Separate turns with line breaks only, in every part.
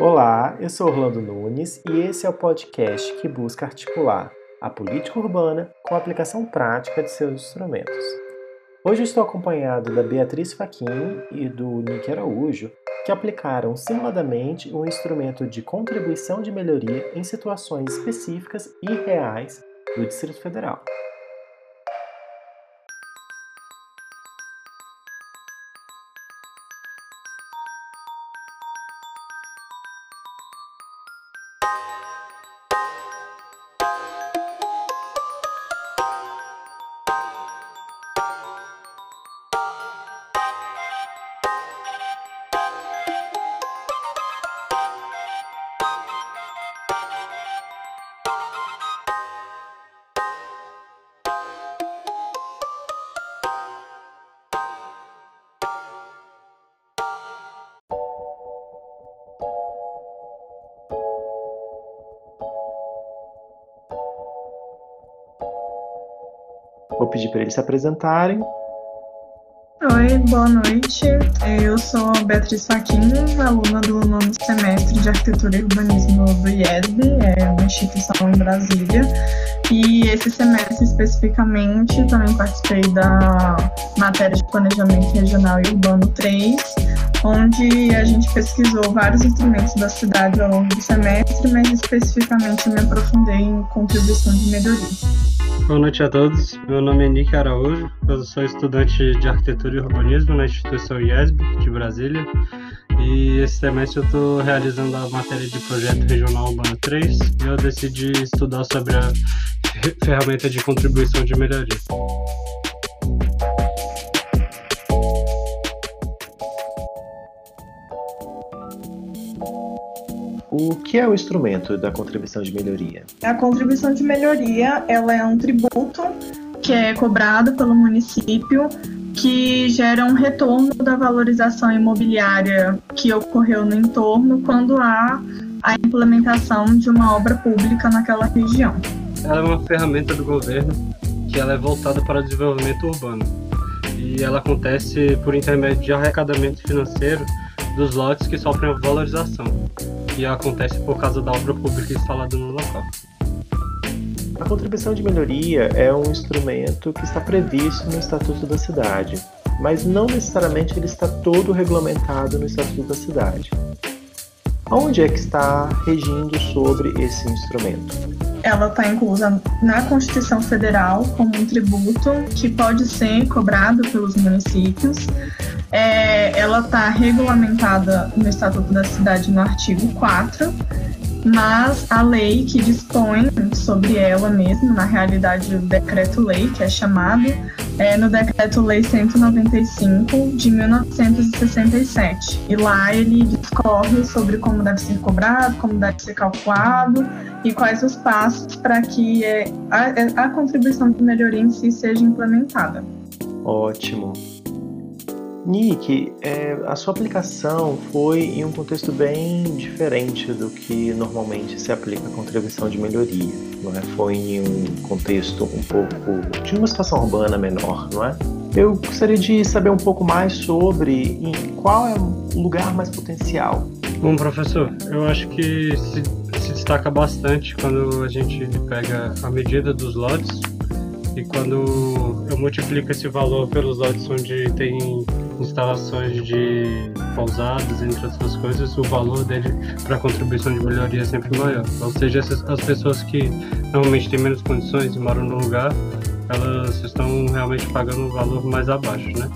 Olá, eu sou Orlando Nunes e esse é o podcast que busca articular a política urbana com a aplicação prática de seus instrumentos. Hoje estou acompanhado da Beatriz Faquin e do Nick Araújo, que aplicaram simuladamente um instrumento de contribuição de melhoria em situações específicas e reais do Distrito Federal. Vou pedir para eles se apresentarem.
Oi, boa noite. Eu sou Beatriz Faquinho, aluna do nono semestre de Arquitetura e Urbanismo do IESB, é uma instituição em Brasília. E esse semestre especificamente também participei da matéria de Planejamento Regional e Urbano 3, onde a gente pesquisou vários instrumentos da cidade ao longo do semestre, mas especificamente me aprofundei em contribuição de melhoria.
Boa noite a todos. Meu nome é Nick Araújo. Eu sou estudante de arquitetura e urbanismo na instituição IESB de Brasília. E esse semestre eu estou realizando a matéria de projeto regional urbano 3 e eu decidi estudar sobre a ferramenta de contribuição de melhoria.
Que é o instrumento da contribuição de melhoria?
A contribuição de melhoria ela é um tributo que é cobrado pelo município que gera um retorno da valorização imobiliária que ocorreu no entorno quando há a implementação de uma obra pública naquela região.
Ela é uma ferramenta do governo que ela é voltada para o desenvolvimento urbano e ela acontece por intermédio de arrecadamento financeiro dos lotes que sofrem valorização que acontece por causa da obra pública instalada no local.
A contribuição de melhoria é um instrumento que está previsto no Estatuto da Cidade, mas não necessariamente ele está todo regulamentado no Estatuto da Cidade. Onde é que está regindo sobre esse instrumento?
Ela está inclusa na Constituição Federal como um tributo que pode ser cobrado pelos municípios é, ela está regulamentada no Estatuto da Cidade no artigo 4, mas a lei que dispõe sobre ela mesmo, na realidade o decreto-lei, que é chamado, é no decreto-lei 195 de 1967. E lá ele discorre sobre como deve ser cobrado, como deve ser calculado e quais os passos para que é, a, a contribuição de melhoria em si seja implementada.
Ótimo. Nick, é, a sua aplicação foi em um contexto bem diferente do que normalmente se aplica a contribuição de melhoria, não é? Foi em um contexto um pouco de uma situação urbana menor, não é? Eu gostaria de saber um pouco mais sobre qual é o lugar mais potencial.
Bom, professor, eu acho que se, se destaca bastante quando a gente pega a medida dos lotes e quando eu multiplico esse valor pelos lotes onde tem instalações de pousadas, entre outras coisas, o valor dele para a contribuição de melhoria é sempre maior. Ou seja, essas, as pessoas que normalmente têm menos condições e moram no lugar, elas estão realmente pagando um valor mais abaixo, né?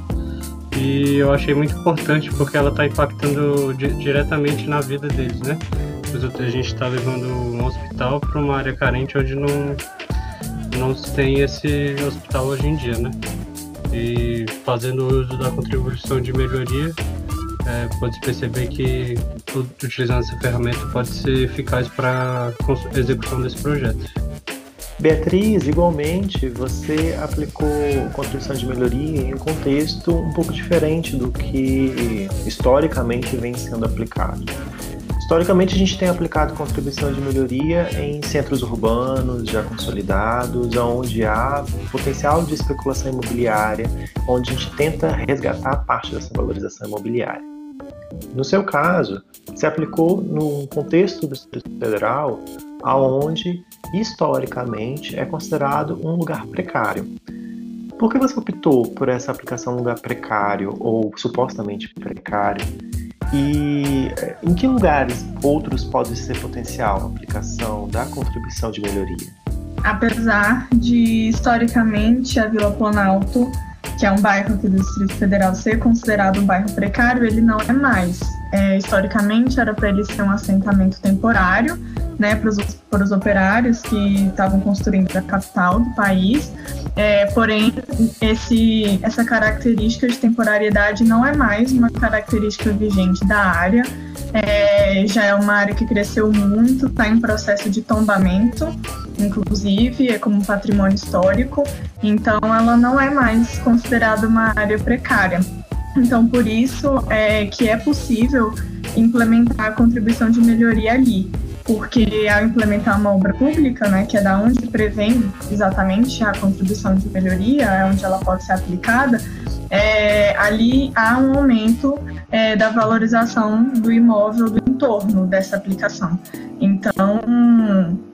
E eu achei muito importante porque ela está impactando di diretamente na vida deles, né? A gente está levando um hospital para uma área carente onde não, não se tem esse hospital hoje em dia, né? E fazendo uso da contribuição de melhoria, é, pode perceber que utilizando essa ferramenta pode ser eficaz para a execução desse projeto.
Beatriz, igualmente, você aplicou contribuição de melhoria em um contexto um pouco diferente do que historicamente vem sendo aplicado. Historicamente, a gente tem aplicado contribuição de melhoria em centros urbanos já consolidados, onde há potencial de especulação imobiliária, onde a gente tenta resgatar parte dessa valorização imobiliária. No seu caso, se aplicou num contexto do Distrito Federal aonde historicamente é considerado um lugar precário. Por que você optou por essa aplicação lugar precário ou supostamente precário? E eh, em que lugares outros pode ser potencial a aplicação da contribuição de melhoria?
Apesar de historicamente a Vila Planalto, que é um bairro aqui do Distrito Federal, ser considerado um bairro precário, ele não é mais. É, historicamente era para ele ser um assentamento temporário, né, para os operários que estavam construindo a capital do país. É, porém, esse, essa característica de temporariedade não é mais uma característica vigente da área. É, já é uma área que cresceu muito, está em processo de tombamento, inclusive, é como patrimônio histórico, então ela não é mais considerada uma área precária. Então, por isso é que é possível implementar a contribuição de melhoria ali porque ao implementar uma obra pública, né, que é da onde prevém exatamente a contribuição de melhoria, é onde ela pode ser aplicada, é, ali há um aumento é, da valorização do imóvel do entorno dessa aplicação. Então,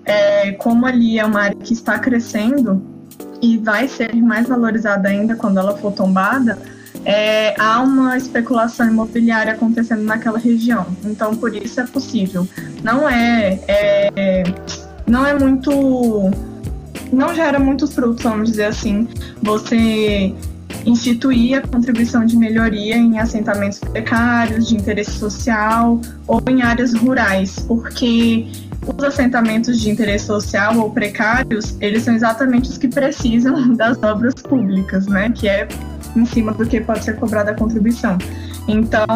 é, como ali é uma área que está crescendo e vai ser mais valorizada ainda quando ela for tombada, é, há uma especulação imobiliária acontecendo naquela região. Então, por isso é possível. Não é, é não é muito, não gera muitos frutos, vamos dizer assim, você instituir a contribuição de melhoria em assentamentos precários, de interesse social ou em áreas rurais, porque os assentamentos de interesse social ou precários, eles são exatamente os que precisam das obras públicas, né? Que é em cima do que pode ser cobrada a contribuição. Então,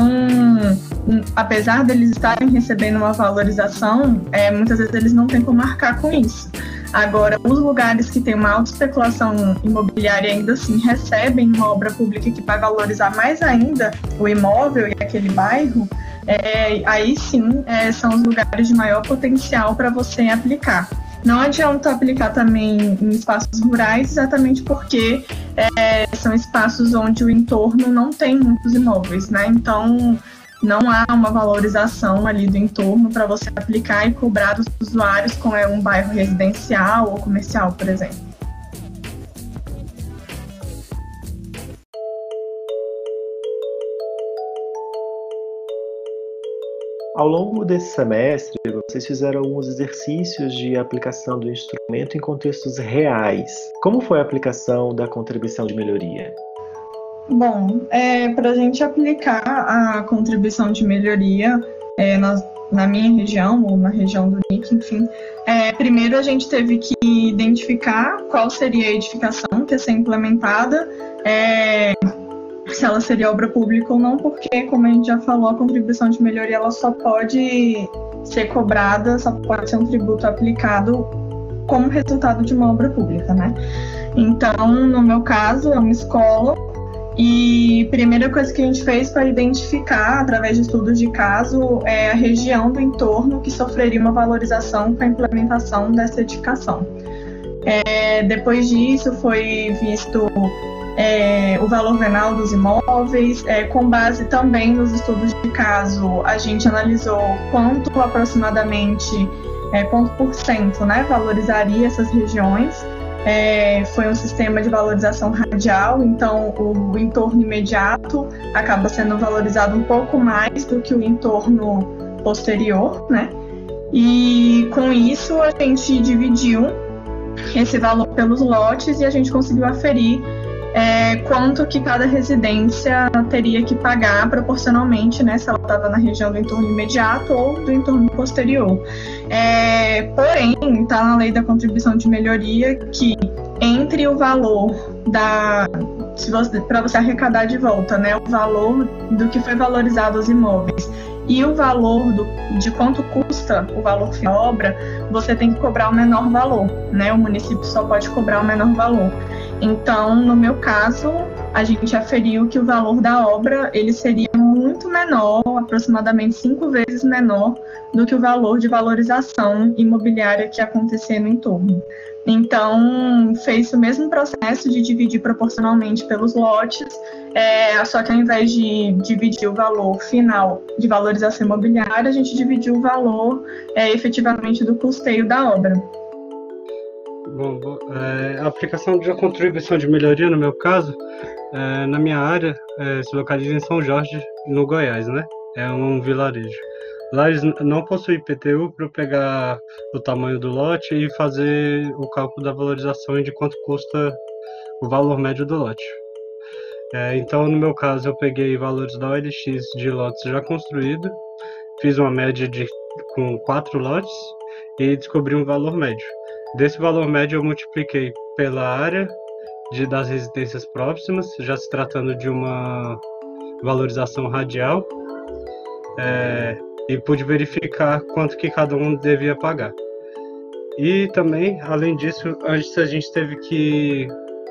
apesar deles estarem recebendo uma valorização, é, muitas vezes eles não têm como marcar com isso. Agora, os lugares que têm uma alta especulação imobiliária ainda assim recebem uma obra pública que vai valorizar mais ainda o imóvel e aquele bairro, é, aí sim é, são os lugares de maior potencial para você aplicar. Não adianta aplicar também em espaços rurais, exatamente porque é, são espaços onde o entorno não tem muitos imóveis, né? Então, não há uma valorização ali do entorno para você aplicar e cobrar dos usuários com é, um bairro residencial ou comercial, por exemplo.
Ao longo desse semestre, vocês fizeram alguns exercícios de aplicação do instrumento em contextos reais. Como foi a aplicação da contribuição de melhoria?
Bom, é, para a gente aplicar a contribuição de melhoria é, na, na, minha região, ou na região do NIC, enfim, é, primeiro a gente teve que identificar qual seria a edificação que ia ser implementada, é, se ela seria obra pública ou não, porque, como a gente já falou, a contribuição de melhoria ela só pode ser cobrada, só pode ser um tributo aplicado como resultado de uma obra pública, né? Então, no meu caso, é uma escola e a primeira coisa que a gente fez foi identificar, através de estudos de caso, é a região do entorno que sofreria uma valorização com a implementação dessa edificação. É, depois disso, foi visto é, o valor venal dos imóveis, é, com base também nos estudos de caso, a gente analisou quanto aproximadamente, é, quanto por cento, né, valorizaria essas regiões. É, foi um sistema de valorização radial, então o, entorno imediato acaba sendo valorizado um pouco mais do que o entorno posterior, né? E com isso a gente dividiu esse valor pelos lotes e a gente conseguiu aferir é, quanto que cada residência teria que pagar proporcionalmente, né, se ela estava na região do entorno imediato ou do entorno posterior. É, porém, está na lei da contribuição de melhoria que entre o valor da para você arrecadar de volta, né, o valor do que foi valorizado os imóveis e o valor do, de quanto custa o valor da obra, você tem que cobrar o menor valor, né? O município só pode cobrar o menor valor. Então, no meu caso, a gente aferiu que o valor da obra ele seria muito menor, aproximadamente cinco vezes menor do que o valor de valorização imobiliária que acontecia no entorno. Então, fez o mesmo processo de dividir proporcionalmente pelos lotes, é, só que ao invés de dividir o valor final de valorização imobiliária, a gente dividiu o valor é, efetivamente do custeio da obra.
Bom, é, a aplicação de contribuição de melhoria, no meu caso, é, na minha área, é, se localiza em São Jorge, no Goiás, né? É um vilarejo. Lá eles não possuem IPTU para pegar o tamanho do lote e fazer o cálculo da valorização e de quanto custa o valor médio do lote. É, então, no meu caso, eu peguei valores da OLX de lotes já construídos, fiz uma média de, com quatro lotes e descobri um valor médio. Desse valor médio, eu multipliquei pela área de, das residências próximas, já se tratando de uma valorização radial. É, e pude verificar quanto que cada um devia pagar. E também, além disso, antes a gente teve que,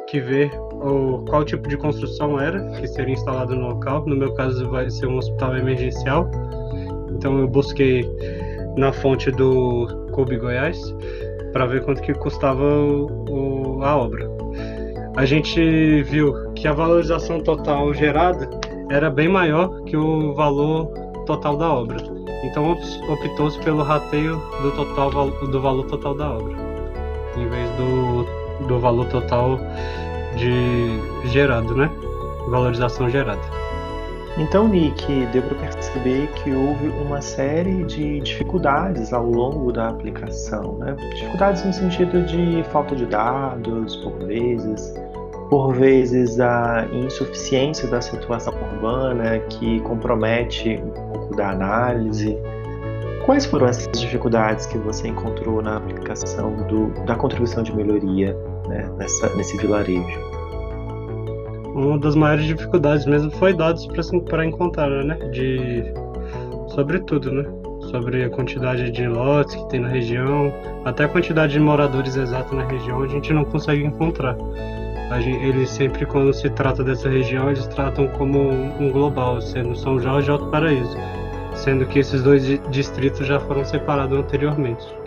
que ver o, qual tipo de construção era que seria instalado no local. No meu caso, vai ser um hospital emergencial. Então, eu busquei na fonte do Kobe Goiás para ver quanto que custava o, o, a obra. A gente viu que a valorização total gerada era bem maior que o valor total da obra. Então optou-se pelo rateio do, total, do valor total da obra, em vez do, do valor total de gerado, né? Valorização gerada.
Então, Nick, deu para perceber que houve uma série de dificuldades ao longo da aplicação, né? Dificuldades no sentido de falta de dados, por vezes, por vezes a insuficiência da situação urbana que compromete um pouco da análise. Quais foram essas dificuldades que você encontrou na aplicação do, da contribuição de melhoria né, nessa, nesse vilarejo?
Uma das maiores dificuldades mesmo foi dados para encontrar, né? De, sobre tudo, né? Sobre a quantidade de lotes que tem na região, até a quantidade de moradores exata na região, a gente não consegue encontrar eles sempre, quando se trata dessa região, eles tratam como um global, sendo São Jorge e Alto Paraíso, sendo que esses dois distritos já foram separados anteriormente.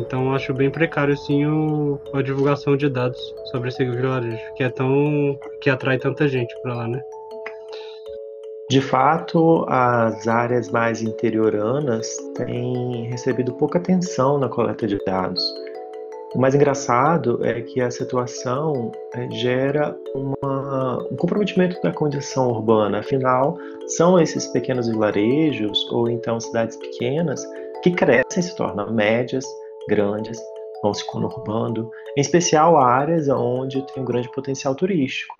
Então acho bem precário sim o, a divulgação de dados sobre esse vilarejo, que é tão que atrai tanta gente para lá, né?
De fato, as áreas mais interioranas têm recebido pouca atenção na coleta de dados. O mais engraçado é que a situação é, gera uma, um comprometimento da condição urbana. Afinal, são esses pequenos vilarejos ou então cidades pequenas que crescem, se tornam médias, grandes, vão se conurbando, em especial áreas onde tem um grande potencial turístico.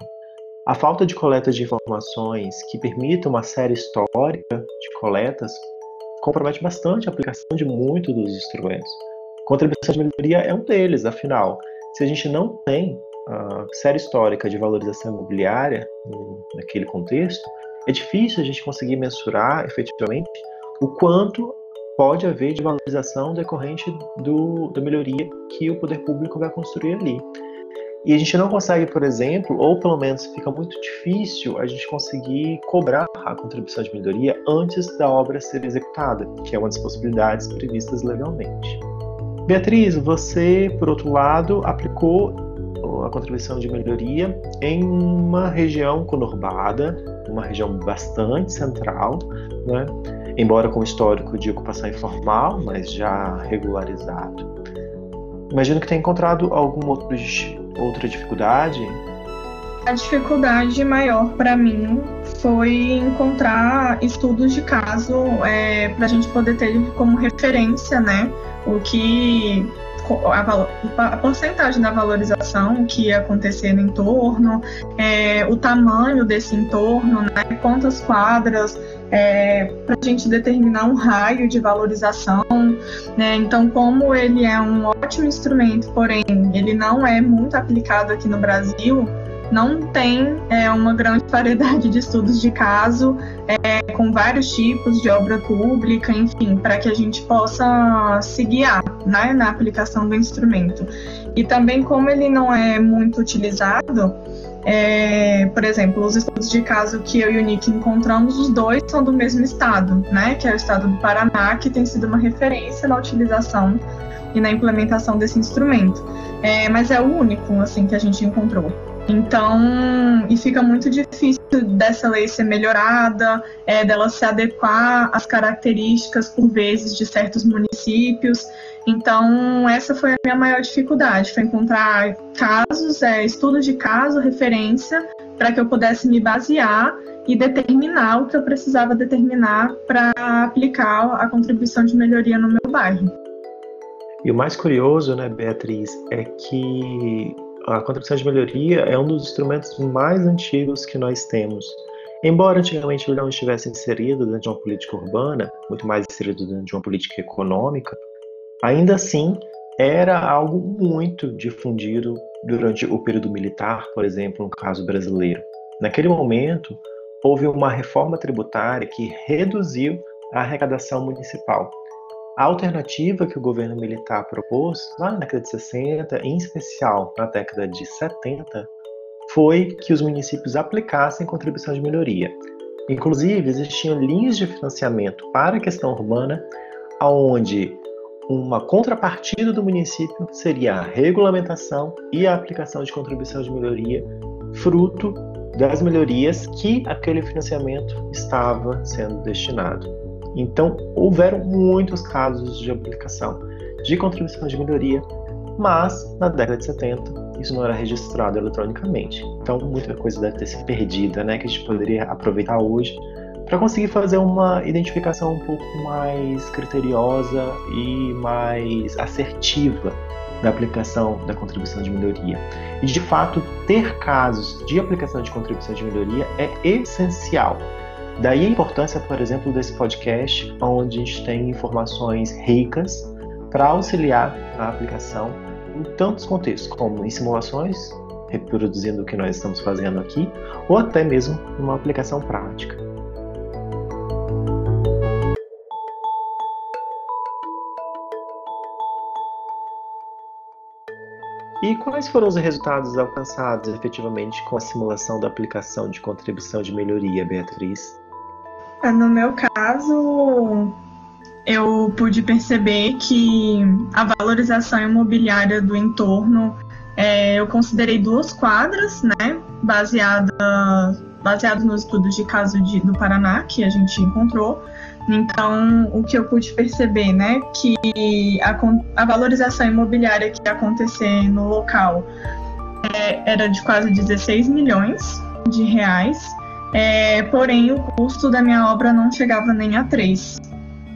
A falta de coleta de informações que permita uma série histórica de coletas compromete bastante a aplicação de muitos dos instrumentos. Contribuição de melhoria é um deles, afinal. Se a gente não tem a série histórica de valorização imobiliária naquele contexto, é difícil a gente conseguir mensurar efetivamente o quanto pode haver de valorização decorrente do, da melhoria que o poder público vai construir ali. E a gente não consegue, por exemplo, ou pelo menos fica muito difícil a gente conseguir cobrar a contribuição de melhoria antes da obra ser executada, que é uma das possibilidades previstas legalmente. Beatriz, você, por outro lado, aplicou a contribuição de melhoria em uma região conurbada, uma região bastante central, né? Embora com histórico de ocupação informal, mas já regularizado. Imagino que tenha encontrado alguma outra dificuldade.
A dificuldade maior para mim foi encontrar estudos de caso é, para a gente poder ter como referência, né? o que a, a, porcentagem da valorização que ia acontecer no entorno, é, o tamanho desse entorno, né, quantas quadras, é, para a gente determinar um raio de valorização. Né, então, como ele é um ótimo instrumento, porém ele não é muito aplicado aqui no Brasil, não tem é, uma grande variedade de estudos de caso, é, com vários tipos de obra pública, enfim, para que a gente possa se guiar né, na aplicação do instrumento. E também, como ele não é muito utilizado, É, por exemplo, os estudos de caso que eu e o Nick encontramos, os dois são do mesmo estado, né? Que é o estado do Paraná, que tem sido uma referência na utilização e na implementação desse instrumento. É, mas é o único, assim, que a gente encontrou. Então, e fica muito difícil dessa lei ser melhorada, é, dela se adequar às características, por vezes, de certos municípios. Então, essa foi a minha maior dificuldade, foi encontrar casos, é, estudos de caso, referência, para que eu pudesse me basear e determinar o que eu precisava determinar para aplicar a contribuição de melhoria no meu bairro.
E o mais curioso, né, Beatriz, é que a contribuição de melhoria é um dos instrumentos mais antigos que nós temos. Embora antigamente ele não estivesse inserido dentro de uma política urbana, muito mais inserido dentro de uma política econômica, ainda assim era algo muito difundido durante o período militar, por exemplo, no caso brasileiro. Naquele momento, houve uma reforma tributária que reduziu a arrecadação municipal, a alternativa que o governo militar propôs, lá na década de 60, em especial na década de 70, foi que os municípios aplicassem contribuição de melhoria. Inclusive, existiam linhas de financiamento para a questão urbana, onde uma contrapartida do município seria a regulamentação e a aplicação de contribuição de melhoria, fruto das melhorias que aquele financiamento estava sendo destinado. Então, houveram muitos casos de aplicação de contribuição de melhoria, mas na década de 70 isso não era registrado eletronicamente. Então, muita coisa deve ter se perdida, né, que a gente poderia aproveitar hoje para conseguir fazer uma identificação um pouco mais criteriosa e mais assertiva da aplicação da contribuição de melhoria. E de fato, ter casos de aplicação de contribuição de melhoria é essencial Daí a importância, por exemplo, desse podcast, onde a gente tem informações ricas para auxiliar a aplicação em tantos contextos, como em simulações, reproduzindo o que nós estamos fazendo aqui, ou até mesmo numa aplicação prática. E quais foram os resultados alcançados efetivamente com a simulação da aplicação de contribuição de melhoria, Beatriz?
No meu caso, eu pude perceber que a valorização imobiliária do entorno, é, eu considerei duas quadras, né, baseada, baseado nos estudos de caso de, do Paraná que a gente encontrou. Então, o que eu pude perceber, né, que a, a valorização imobiliária que ia acontecer no local é, era de quase 16 milhões de reais é, porém, o custo da minha obra não chegava nem a 3.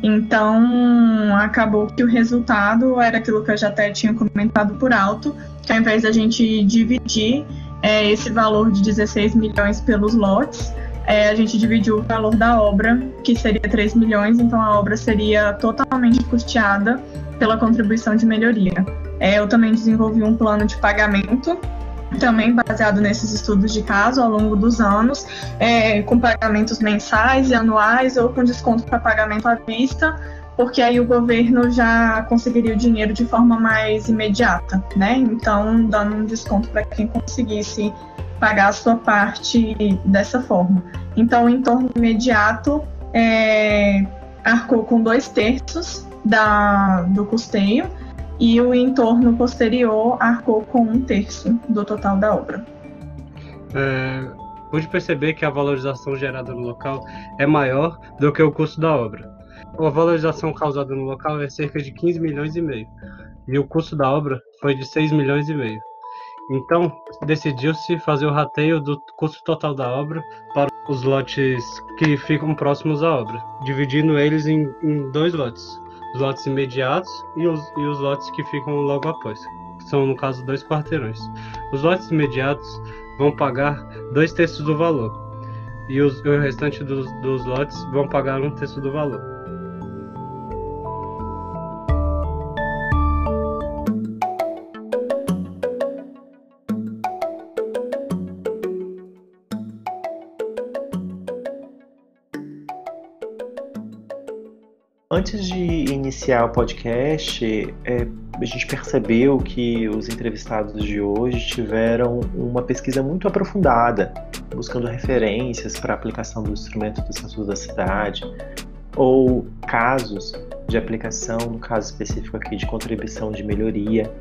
Então, acabou que o resultado era aquilo que eu já até tinha comentado por alto, que ao invés da gente dividir é, esse valor de 16 milhões pelos lotes, é, a gente dividiu o valor da obra, que seria 3 milhões, então a obra seria totalmente custeada pela contribuição de melhoria. É, eu também desenvolvi um plano de pagamento também baseado nesses estudos de caso ao longo dos anos, é, com pagamentos mensais e anuais ou com desconto para pagamento à vista, porque aí o governo já conseguiria o dinheiro de forma mais imediata, né? Então, dando um desconto para quem conseguisse pagar a sua parte dessa forma. Então, o entorno imediato é, arcou com dois terços da, do custeio e o entorno posterior arcou com um terço do total da obra.
É, pude perceber que a valorização gerada no local é maior do que o custo da obra. A valorização causada no local é cerca de 15 milhões e meio, e o custo da obra foi de 6 milhões e meio. Então, decidiu-se fazer o rateio do custo total da obra para os lotes que ficam próximos à obra, dividindo eles em, em dois lotes os lotes imediatos e os, e os lotes que ficam logo após, que são, no caso, dois quarteirões. Os lotes imediatos vão pagar dois terços do valor, e os, o restante dos, dos lotes vão pagar um terço do valor.
Antes de iniciar o podcast, é, a gente percebeu que os entrevistados de hoje tiveram uma pesquisa muito aprofundada, buscando referências para a aplicação do instrumento do Estatuto da Cidade, ou casos de aplicação, no caso específico aqui de contribuição de melhoria.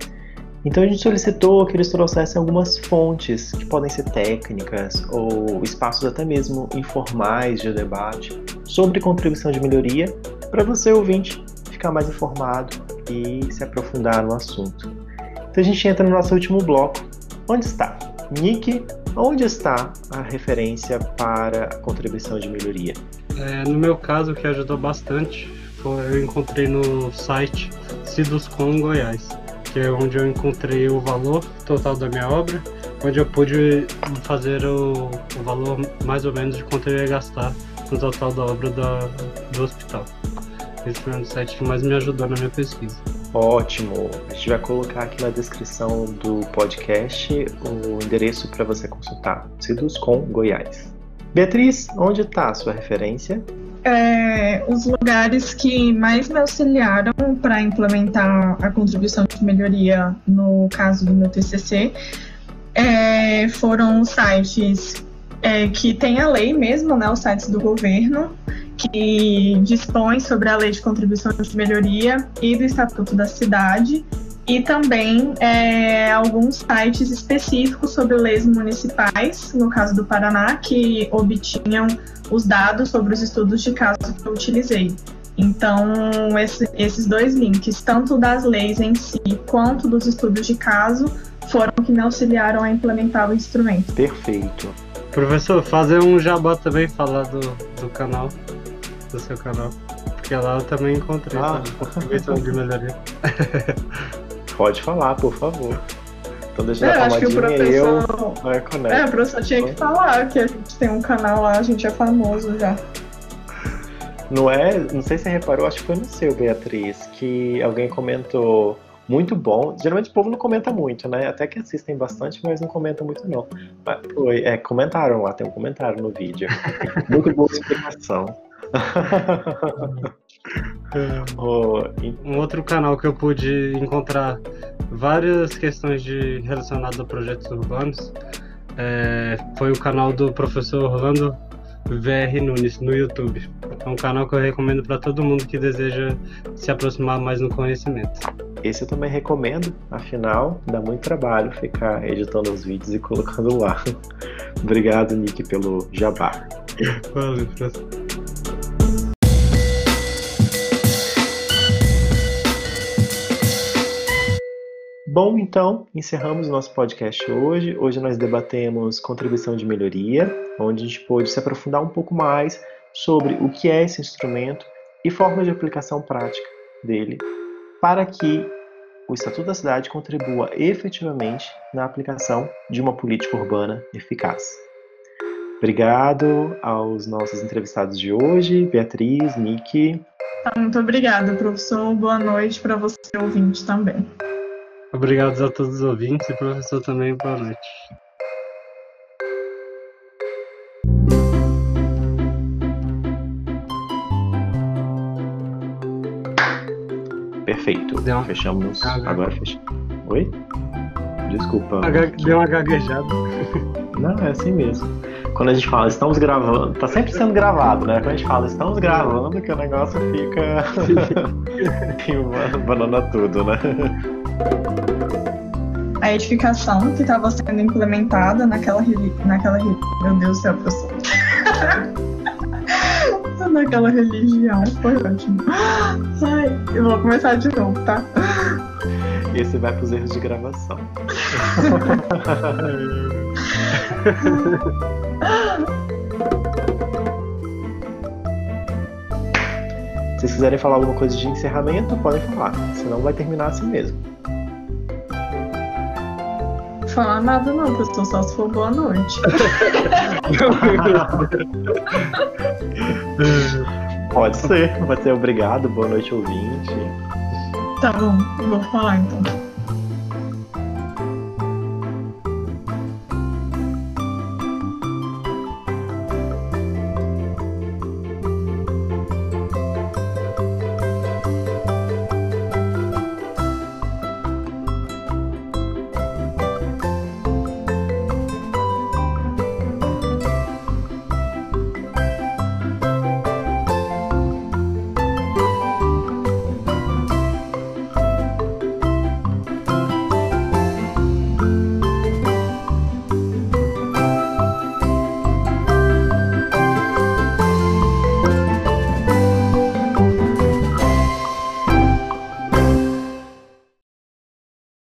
Então a gente solicitou que eles trouxessem algumas fontes que podem ser técnicas ou espaços até mesmo informais de debate sobre contribuição de melhoria para você ouvinte ficar mais informado e se aprofundar no assunto. Então a gente entra no nosso último bloco. Onde está? Nick, onde está a referência para a contribuição de melhoria?
É, no meu caso, o que ajudou bastante foi eu encontrei no site Ciduscom Goiás, que é onde eu encontrei o valor total da minha obra, onde eu pude fazer o, o valor mais ou menos de quanto eu ia gastar no total da obra da, do hospital. Esse foi um site que mais me ajudou na minha pesquisa.
Ótimo! A gente vai colocar aqui na descrição do podcast o endereço para você consultar. Ciduscom Goiás. Beatriz, onde está a sua referência?
É, os lugares que mais me auxiliaram para implementar a contribuição de melhoria no caso do meu TCC é, foram os sites é, que tem a lei mesmo, né, os sites do governo, que dispõe sobre a lei de contribuição de melhoria e do Estatuto da Cidade, e também é, alguns sites específicos sobre leis municipais, no caso do Paraná, que obtinham os dados sobre os estudos de caso que eu utilizei. Então, esse, esses dois links, tanto das leis em si quanto dos estudos de caso, foram que me auxiliaram a implementar o instrumento.
Perfeito.
Professor, fazer um jabá também, falar do, do canal, do seu canal. Porque lá eu também encontrei,
Ah.
de melhoria.
Pode falar, por favor. Então deixa
É,
eu
acho que o
eu marco
É,
né?
o professor tinha que falar que a gente tem um canal lá, a gente é famoso já.
Não é? Não sei se você reparou, acho que foi no seu, Beatriz, que alguém comentou muito bom. Geralmente o povo não comenta muito, né? Até que assistem bastante, mas não comentam muito, não. Mas foi, é, comentaram lá, tem um comentário no vídeo. muito boa explicação.
Um outro canal que eu pude encontrar várias questões de relacionadas a projetos urbanos é, foi o canal do professor Orlando VR Nunes no YouTube. É um canal que eu recomendo para todo mundo que deseja se aproximar mais no conhecimento.
esse eu também recomendo, afinal, dá muito trabalho ficar editando os vídeos e colocando lá. Obrigado, Nick, pelo jabá.
Valeu, professor.
Bom, então, encerramos o nosso podcast hoje. Hoje nós debatemos contribuição de melhoria, onde a gente pôde se aprofundar um pouco mais sobre o que é esse instrumento e formas de aplicação prática dele, para que o Estatuto da Cidade contribua efetivamente na aplicação de uma política urbana eficaz. Obrigado aos nossos entrevistados de hoje, Beatriz, Nick.
Tá, muito obrigada, professor. Boa noite para você, ouvinte, também.
Obrigado a todos os ouvintes e professor também, boa noite.
Perfeito.
Uma-
Fechamos.
Ah,
Agora fechamos. Oi? Desculpa.
Deu uma gaguejada.
Não, é assim mesmo. Quando a gente fala estamos gravando, tá sempre sendo gravado, né? Quando a gente fala estamos gravando, que o negócio fica. banana tudo, né?
A edificação que estava sendo implementada naquela, naquela Meu Deus do céu, professor. naquela religião. Foi ótimo. Ai, eu vou começar de novo, tá?
Esse vai pros erros de gravação. Se vocês quiserem falar alguma coisa de encerramento, podem falar. Senão vai terminar assim mesmo.
Falar nada não, professor, só se for boa noite.
Pode ser, pode ser obrigado, boa noite ouvinte.
Tá bom, eu vou falar então.